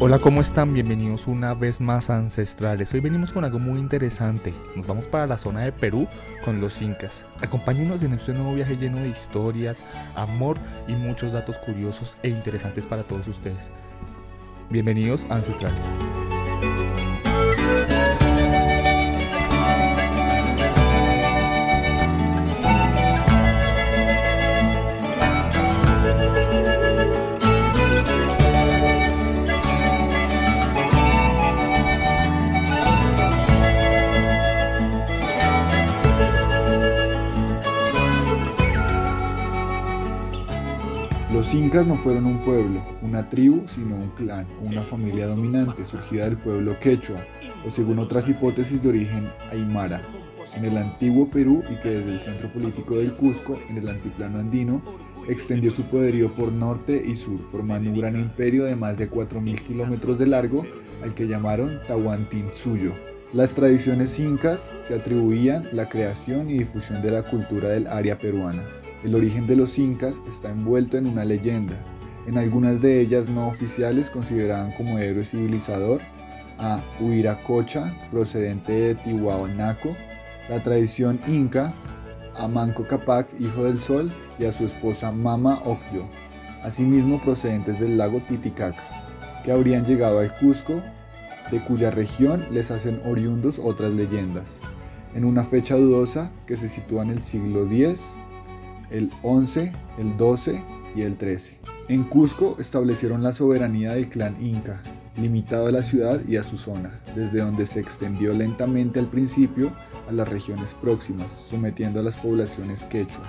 Hola, ¿cómo están? Bienvenidos una vez más a Ancestrales. Hoy venimos con algo muy interesante. Nos vamos para la zona de Perú con los incas. Acompáñenos en este nuevo viaje lleno de historias, amor y muchos datos curiosos e interesantes para todos ustedes. Bienvenidos a Ancestrales. Incas no fueron un pueblo, una tribu, sino un clan, una familia dominante surgida del pueblo quechua, o según otras hipótesis de origen aymara, en el antiguo Perú y que desde el centro político del Cusco, en el antiplano andino, extendió su poderío por norte y sur, formando un gran imperio de más de 4.000 kilómetros de largo, al que llamaron Tahuantinsuyo. Las tradiciones incas se atribuían la creación y difusión de la cultura del área peruana. El origen de los incas está envuelto en una leyenda. En algunas de ellas no oficiales consideraban como héroe civilizador a Huiracocha, procedente de Tihuanaco, la tradición inca, a Manco Capac, hijo del sol, y a su esposa Mama Ocllo, asimismo procedentes del lago Titicaca, que habrían llegado al Cusco, de cuya región les hacen oriundos otras leyendas, en una fecha dudosa que se sitúa en el siglo X el 11, el 12 y el 13. En Cusco establecieron la soberanía del clan inca, limitado a la ciudad y a su zona, desde donde se extendió lentamente al principio a las regiones próximas, sometiendo a las poblaciones quechuas.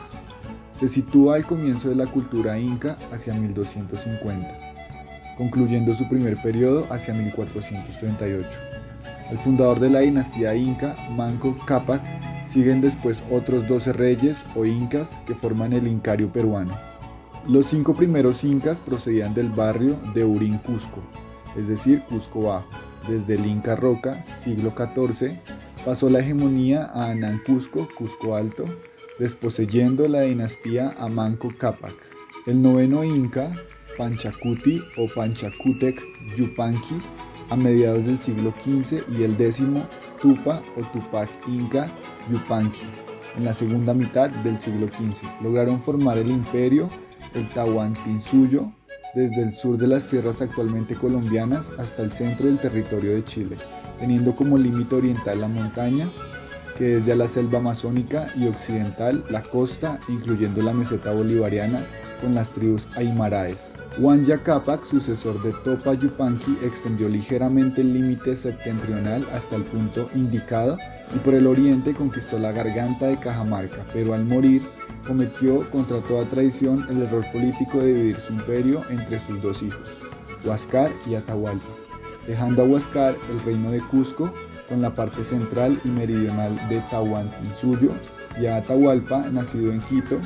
Se sitúa al comienzo de la cultura inca hacia 1250, concluyendo su primer periodo hacia 1438. El fundador de la dinastía inca, Manco Cápac, Siguen después otros 12 reyes o incas que forman el incario peruano. Los cinco primeros incas procedían del barrio de Urín Cusco, es decir, Cusco Bajo. Desde el Inca Roca, siglo XIV, pasó la hegemonía a Anán Cusco, Cusco Alto, desposeyendo la dinastía a Manco Cápac. El noveno Inca, Panchacuti o Panchacutec Yupanqui, a mediados del siglo XV y el décimo Tupa o Tupac Inca Yupanqui en la segunda mitad del siglo XV. Lograron formar el imperio, el Tahuantinsuyo, desde el sur de las sierras actualmente colombianas hasta el centro del territorio de Chile, teniendo como límite oriental la montaña, que desde la selva amazónica y occidental la costa, incluyendo la meseta bolivariana, con las tribus aymaraes. Huanya Capac, sucesor de Topa Yupanqui, extendió ligeramente el límite septentrional hasta el punto indicado y por el oriente conquistó la garganta de Cajamarca, pero al morir cometió contra toda tradición el error político de dividir su imperio entre sus dos hijos, Huascar y Atahualpa, dejando a Huascar el reino de Cusco con la parte central y meridional de Tahuantinsuyo y a Atahualpa, nacido en Quito,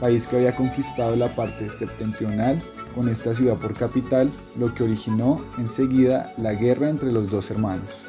país que había conquistado la parte septentrional con esta ciudad por capital, lo que originó enseguida la guerra entre los dos hermanos.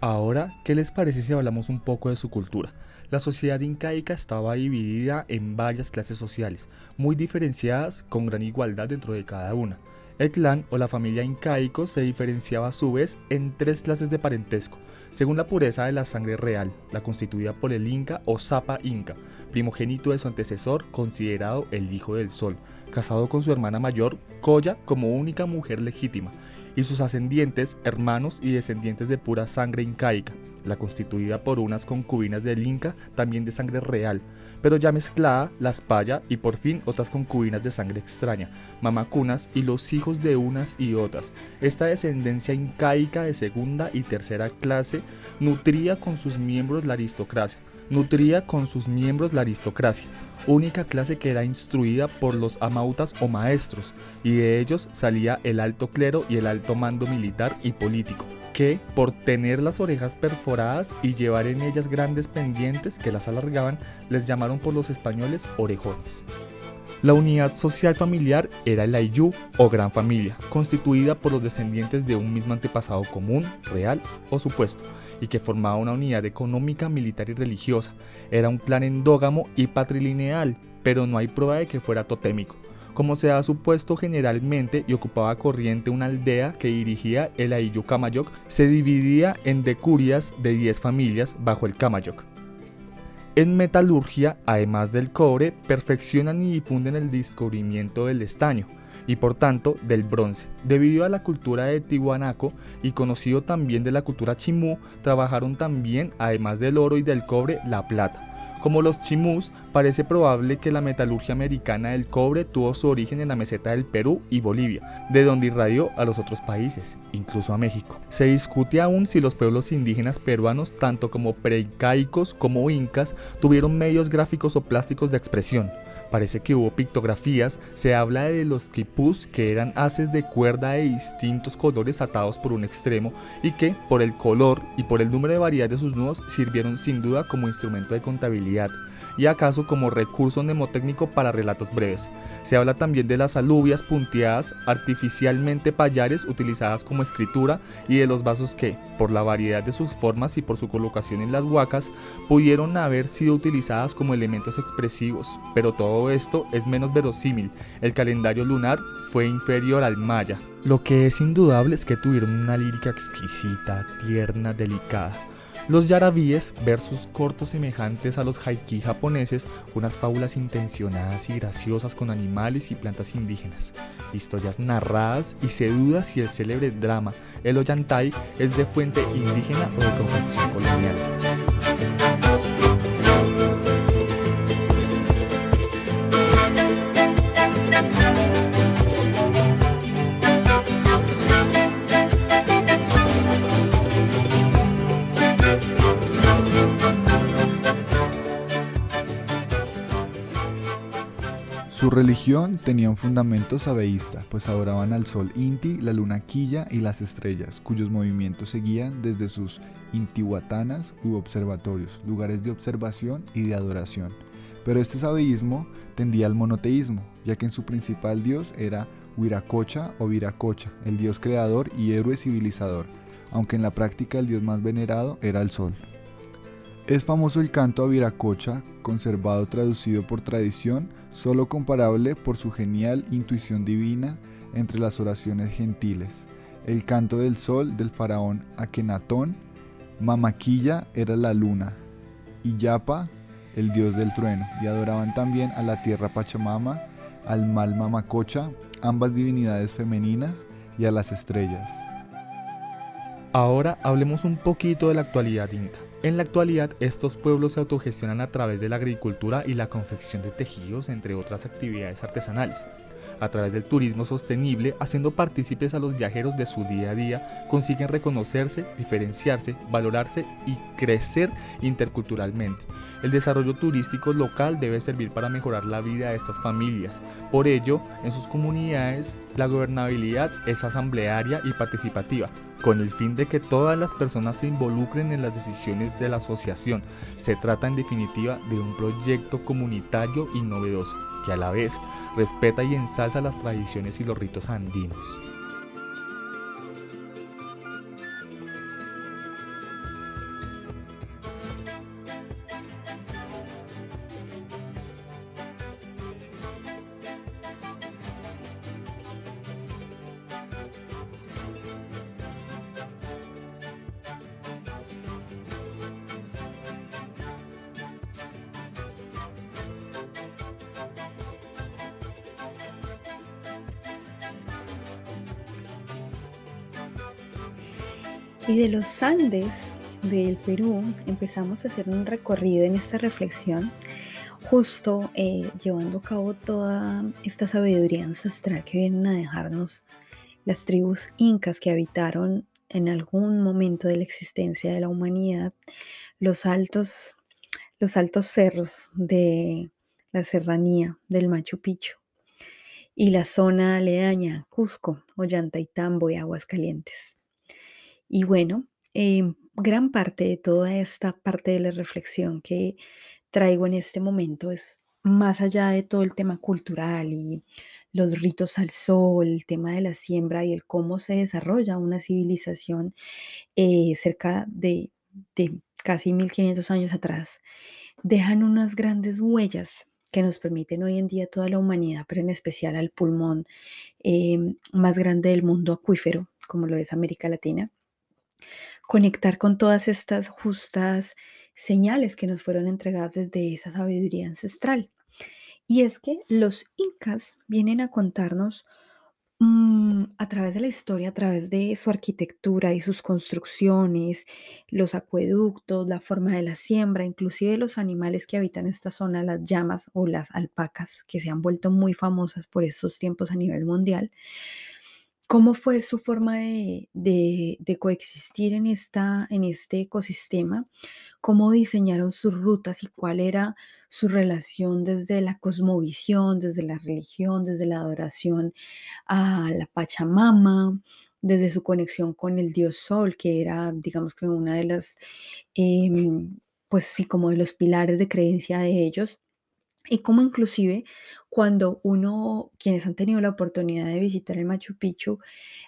Ahora, ¿qué les parece si hablamos un poco de su cultura? La sociedad incaica estaba dividida en varias clases sociales, muy diferenciadas con gran igualdad dentro de cada una. El clan o la familia incaico se diferenciaba a su vez en tres clases de parentesco, según la pureza de la sangre real, la constituida por el Inca o Zapa Inca, primogénito de su antecesor, considerado el Hijo del Sol, casado con su hermana mayor, Coya, como única mujer legítima, y sus ascendientes, hermanos y descendientes de pura sangre incaica, la constituida por unas concubinas del Inca, también de sangre real, pero ya mezclada, las paya y por fin otras concubinas de sangre extraña, mamacunas y los hijos de unas y otras. Esta descendencia incaica de segunda y tercera clase nutría con sus miembros la aristocracia, nutría con sus miembros la aristocracia, única clase que era instruida por los amautas o maestros, y de ellos salía el alto clero y el alto mando militar y político, que, por tener las orejas perforadas y llevar en ellas grandes pendientes que las alargaban, les llamaron por los españoles orejones. La unidad social familiar era el Ayllu o gran familia, constituida por los descendientes de un mismo antepasado común, real o supuesto, y que formaba una unidad económica, militar y religiosa. Era un plan endógamo y patrilineal, pero no hay prueba de que fuera totémico como se ha supuesto generalmente y ocupaba corriente una aldea que dirigía el Ayllu Kamayoc, se dividía en decurias de 10 familias bajo el Kamayoc. En metalurgia, además del cobre, perfeccionan y difunden el descubrimiento del estaño y por tanto del bronce. Debido a la cultura de Tiwanaco y conocido también de la cultura chimú, trabajaron también, además del oro y del cobre, la plata. Como los chimús, parece probable que la metalurgia americana del cobre tuvo su origen en la meseta del Perú y Bolivia, de donde irradió a los otros países, incluso a México. Se discute aún si los pueblos indígenas peruanos, tanto como preicaicos como incas, tuvieron medios gráficos o plásticos de expresión parece que hubo pictografías, se habla de los quipús que eran haces de cuerda de distintos colores atados por un extremo y que, por el color y por el número de variedad de sus nudos, sirvieron sin duda como instrumento de contabilidad y acaso como recurso mnemotécnico para relatos breves. Se habla también de las alubias punteadas artificialmente payares utilizadas como escritura y de los vasos que, por la variedad de sus formas y por su colocación en las huacas, pudieron haber sido utilizadas como elementos expresivos, pero todo esto es menos verosímil. El calendario lunar fue inferior al maya. Lo que es indudable es que tuvieron una lírica exquisita, tierna, delicada los yarabíes, versos cortos semejantes a los haiki japoneses, unas fábulas intencionadas y graciosas con animales y plantas indígenas, historias narradas y se duda si el célebre drama El Oyantai es de fuente indígena o de confección colonial. Su religión tenía un fundamento sabeísta, pues adoraban al sol Inti, la luna Quilla y las estrellas, cuyos movimientos seguían desde sus intihuatanas u observatorios, lugares de observación y de adoración. Pero este sabeísmo tendía al monoteísmo, ya que en su principal dios era Huiracocha o Viracocha, el dios creador y héroe civilizador, aunque en la práctica el dios más venerado era el sol. Es famoso el canto a Viracocha, conservado traducido por tradición, solo comparable por su genial intuición divina entre las oraciones gentiles. El canto del sol del faraón Akenatón, Mamaquilla era la luna, y Yapa el dios del trueno, y adoraban también a la tierra Pachamama, al mal Mamacocha, ambas divinidades femeninas, y a las estrellas. Ahora hablemos un poquito de la actualidad inca. En la actualidad, estos pueblos se autogestionan a través de la agricultura y la confección de tejidos, entre otras actividades artesanales. A través del turismo sostenible, haciendo partícipes a los viajeros de su día a día, consiguen reconocerse, diferenciarse, valorarse y crecer interculturalmente. El desarrollo turístico local debe servir para mejorar la vida de estas familias. Por ello, en sus comunidades, la gobernabilidad es asamblearia y participativa, con el fin de que todas las personas se involucren en las decisiones de la asociación. Se trata en definitiva de un proyecto comunitario y novedoso, que a la vez respeta y ensalza las tradiciones y los ritos andinos. Y de los Andes del Perú empezamos a hacer un recorrido en esta reflexión, justo eh, llevando a cabo toda esta sabiduría ancestral que vienen a dejarnos las tribus incas que habitaron en algún momento de la existencia de la humanidad los altos, los altos cerros de la serranía del Machu Picchu y la zona aledaña, Cusco, Ollantaytambo y Aguascalientes. Y bueno, em, gran parte de toda esta parte de la reflexión que traigo en este momento es más allá de todo el tema cultural y los ritos al sol, el tema de la siembra y el cómo se desarrolla una civilización eh, cerca de, casi 1500 años atrás, dejan unas grandes huellas que nos permiten hoy en día toda la humanidad, pero en especial al pulmón eh, más grande del mundo acuífero, como lo es América Latina, conectar con todas estas justas señales que nos fueron entregadas desde esa sabiduría ancestral. Y es que los incas vienen a contarnos mm, a través de la historia, a través de su arquitectura y sus construcciones, los acueductos, la forma de la siembra, inclusive los animales que habitan esta zona, las llamas o las alpacas, que se han vuelto muy famosas por estos tiempos a nivel mundial, ¿Cómo fue su forma de, coexistir en, esta, en este ecosistema? ¿Cómo diseñaron sus rutas y cuál era su relación desde la cosmovisión, desde la religión, desde la adoración a la Pachamama, desde su conexión con el dios Sol, que era, digamos que una de las, em, pues sí, como de los pilares de creencia de ellos? Y como inclusive cuando uno, quienes han tenido la oportunidad de visitar el Machu Picchu,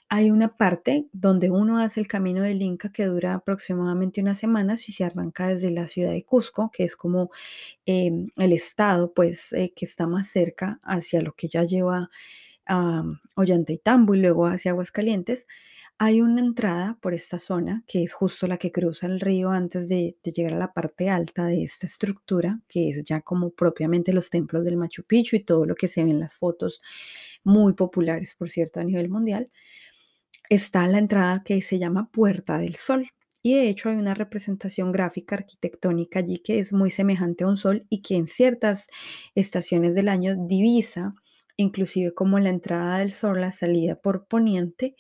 hay una parte donde uno hace el camino del Inca que dura aproximadamente una semana si se arranca desde la ciudad de Cusco, que es como em, el estado pues eh, que está más cerca hacia lo que ya lleva a Ollantaytambo y luego hacia Aguascalientes. Hay una entrada por esta zona, que es justo la que cruza el río antes de, llegar a la parte alta de esta estructura, que es ya como propiamente los templos del Machu Picchu y todo lo que se ve en las fotos, muy populares, por cierto, a nivel mundial. Está la entrada que se llama Puerta del Sol. Y de hecho hay una representación gráfica arquitectónica allí que es muy semejante a un sol y que en ciertas estaciones del año divisa, inclusive como la entrada del sol, la salida por poniente,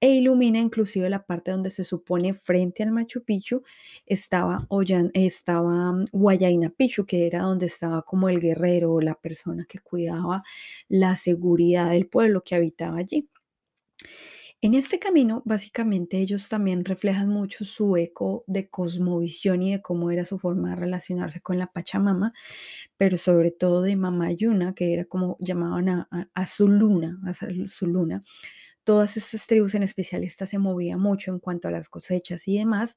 e ilumina inclusive la parte donde se supone frente al Machu Picchu estaba, Ollan- estaba mm, Picchu, que era donde estaba como el guerrero o la persona que cuidaba la seguridad del pueblo que habitaba allí. En este camino, básicamente, ellos también reflejan mucho su eco de cosmovisión y de cómo era su forma de relacionarse con la Pachamama, pero sobre todo de Mama Yuna, que era como llamaban a, a- su luna, a su luna. Todas estas tribus, en especial esta, se movía mucho en cuanto a las cosechas y demás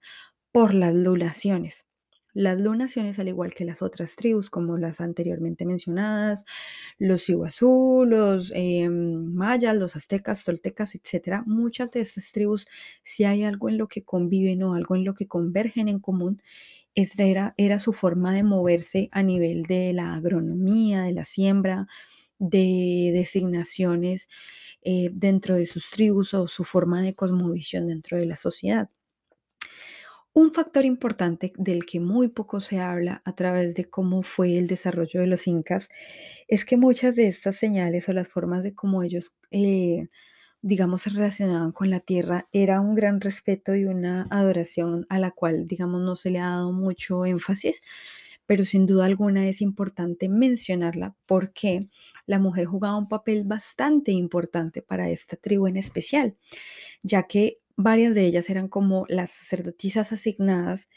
por las lunaciones. Las lunaciones, al igual que las otras tribus, como las anteriormente mencionadas, los iguazú, los em, mayas, los aztecas, toltecas, etcétera, muchas de estas tribus, si hay algo en lo que conviven o algo en lo que convergen en común, era, era su forma de moverse a nivel de la agronomía, de la siembra, de designaciones eh, dentro de sus tribus o su forma de cosmovisión dentro de la sociedad. Un factor importante del que muy poco se habla a través de cómo fue el desarrollo de los incas es que muchas de estas señales o las formas de cómo ellos, eh, digamos, se relacionaban con la tierra era un gran respeto y una adoración a la cual, digamos, no se le ha dado mucho énfasis, pero sin duda alguna es importante mencionarla porque la mujer jugaba un papel bastante importante para esta tribu en especial ya que varias de ellas eran como las sacerdotisas asignadas,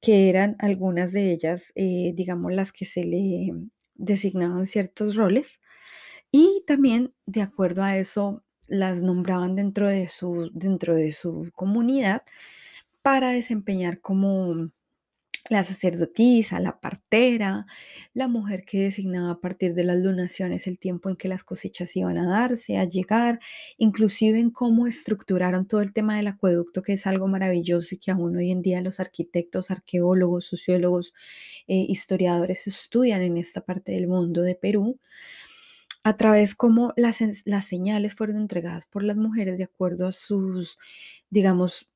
que eran algunas de ellas, eh, digamos, las que se le designaban ciertos roles, y también de acuerdo a eso las nombraban dentro de su, dentro de su comunidad para desempeñar como la sacerdotisa, la partera, la mujer que designaba a partir de las lunaciones el tiempo en que las cosechas iban a darse, a llegar, inclusive en cómo estructuraron todo el tema del acueducto, que es algo maravilloso y que aún hoy en día los arquitectos, arqueólogos, sociólogos, eh, historiadores estudian en esta parte del mundo de Perú, a través cómo las, las señales fueron entregadas por las mujeres de acuerdo a sus, digamos,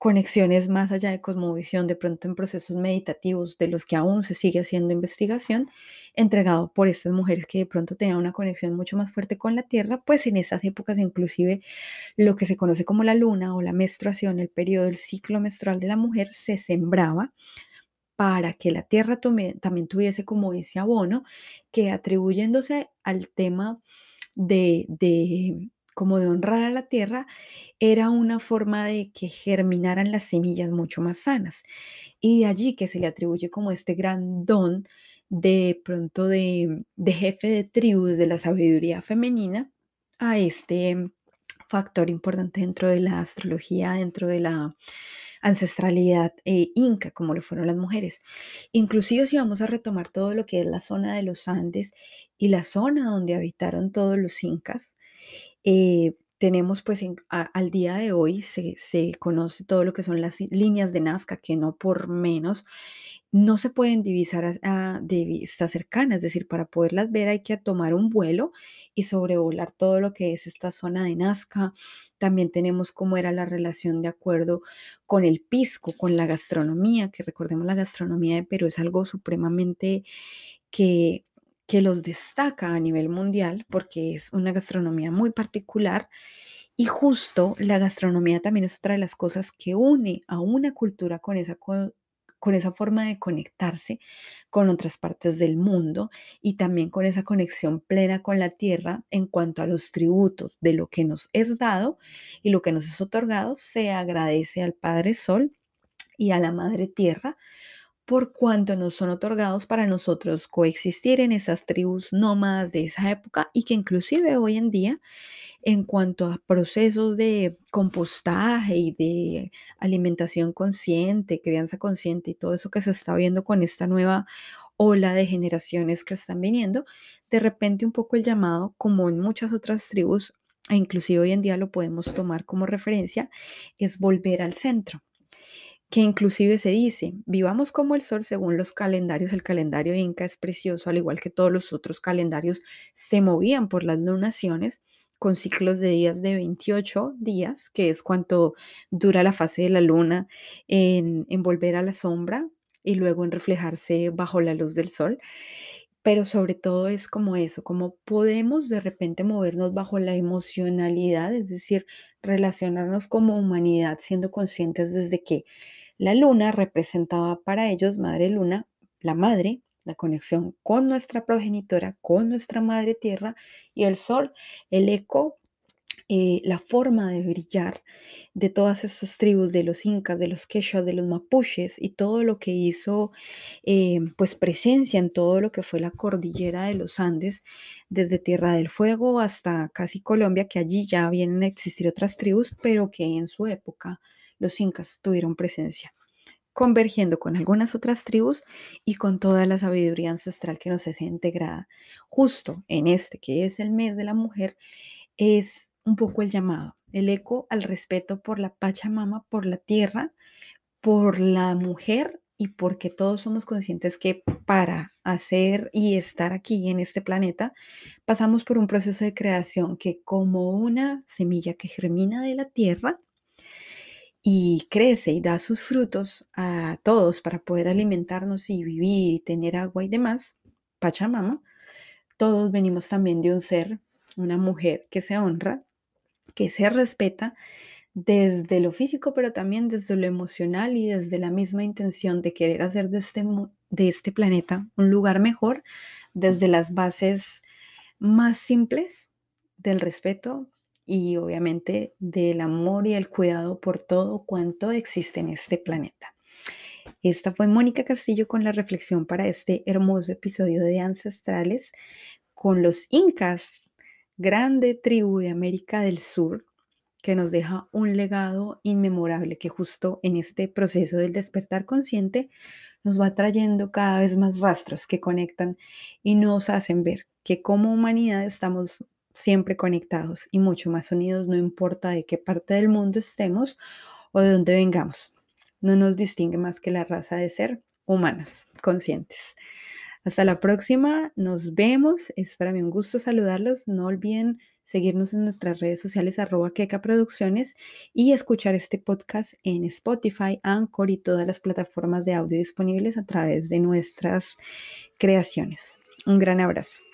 conexiones más allá de cosmovisión, de pronto en procesos meditativos de los que aún se sigue haciendo investigación, entregado por estas mujeres que de pronto tenían una conexión mucho más fuerte con la tierra, pues en esas épocas inclusive lo que se conoce como la luna o la menstruación, el periodo del ciclo menstrual de la mujer, se sembraba para que la tierra tome- también tuviese como ese abono que atribuyéndose al tema de, de como de honrar a la tierra, era una forma de que germinaran las semillas mucho más sanas. Y de allí que se le atribuye como este gran don de pronto de, jefe de tribu, de la sabiduría femenina, a este factor importante dentro de la astrología, dentro de la ancestralidad eh, inca, como lo fueron las mujeres. Inclusive si vamos a retomar todo lo que es la zona de los Andes y la zona donde habitaron todos los incas, eh, tenemos pues al día de hoy se, se, conoce todo lo que son las líneas de Nazca, que no por menos no se pueden divisar a, de vista cercana, es decir, para poderlas ver hay que tomar un vuelo y sobrevolar todo lo que es esta zona de Nazca. También tenemos cómo era la relación de acuerdo con el pisco, con la gastronomía, que recordemos la gastronomía de Perú es algo supremamente que que los destaca a nivel mundial porque es una gastronomía muy particular y justo la gastronomía también es otra de las cosas que une a una cultura con esa, con esa forma de conectarse con otras partes del mundo y también con esa conexión plena con la tierra en cuanto a los tributos de lo que nos es dado y lo que nos es otorgado, se agradece al Padre Sol y a la Madre Tierra por cuanto nos son otorgados para nosotros coexistir en esas tribus nómadas de esa época y que inclusive hoy en día en cuanto a procesos de compostaje y de alimentación consciente, crianza consciente y todo eso que se está viendo con esta nueva ola de generaciones que están viniendo, de repente un poco el llamado, como en muchas otras tribus, e inclusive hoy en día lo podemos tomar como referencia, es volver al centro que inclusive se dice, vivamos como el sol según los calendarios, el calendario inca es precioso, al igual que todos los otros calendarios, se movían por las lunaciones con ciclos de días de 28 días, que es cuanto dura la fase de la luna en, en volver a la sombra y luego en reflejarse bajo la luz del sol. Pero sobre todo es como eso, como podemos de repente movernos bajo la emocionalidad, es decir, relacionarnos como humanidad siendo conscientes desde que la luna representaba para ellos, Madre Luna, la madre, la conexión con nuestra progenitora, con nuestra Madre Tierra, y el Sol, el eco, eh, la forma de brillar de todas esas tribus, de los incas, de los quechua, de los mapuches, y todo lo que hizo eh, pues presencia en todo lo que fue la cordillera de los Andes, desde Tierra del Fuego hasta casi Colombia, que allí ya vienen a existir otras tribus, pero que en su época los incas tuvieron presencia, convergiendo con algunas otras tribus y con toda la sabiduría ancestral que nos es integrada. Justo en este, que es el mes de la mujer, es un poco el llamado, el eco al respeto por la Pachamama, por la tierra, por la mujer y porque todos somos conscientes que para hacer y estar aquí en este planeta pasamos por un proceso de creación que como una semilla que germina de la tierra, y crece y da sus frutos a todos para poder alimentarnos y vivir y tener agua y demás, Pachamama, todos venimos también de un ser, una mujer que se honra, que se respeta desde lo físico, pero también desde lo emocional y desde la misma intención de querer hacer de este, de este planeta un lugar mejor, desde las bases más simples del respeto, y obviamente del amor y el cuidado por todo cuanto existe en este planeta. Esta fue Mónica Castillo con la reflexión para este hermoso episodio de Ancestrales con los incas, grande tribu de América del Sur, que nos deja un legado inmemorable que justo en este proceso del despertar consciente nos va trayendo cada vez más rastros que conectan y nos hacen ver que como humanidad estamos siempre conectados y mucho más unidos, no importa de qué parte del mundo estemos o de dónde vengamos. No nos distingue más que la raza de ser humanos, conscientes. Hasta la próxima, nos vemos. Es para mí un gusto saludarlos. No olviden seguirnos en nuestras redes sociales arroba producciones y escuchar este podcast en Spotify, Anchor y todas las plataformas de audio disponibles a través de nuestras creaciones. Un gran abrazo.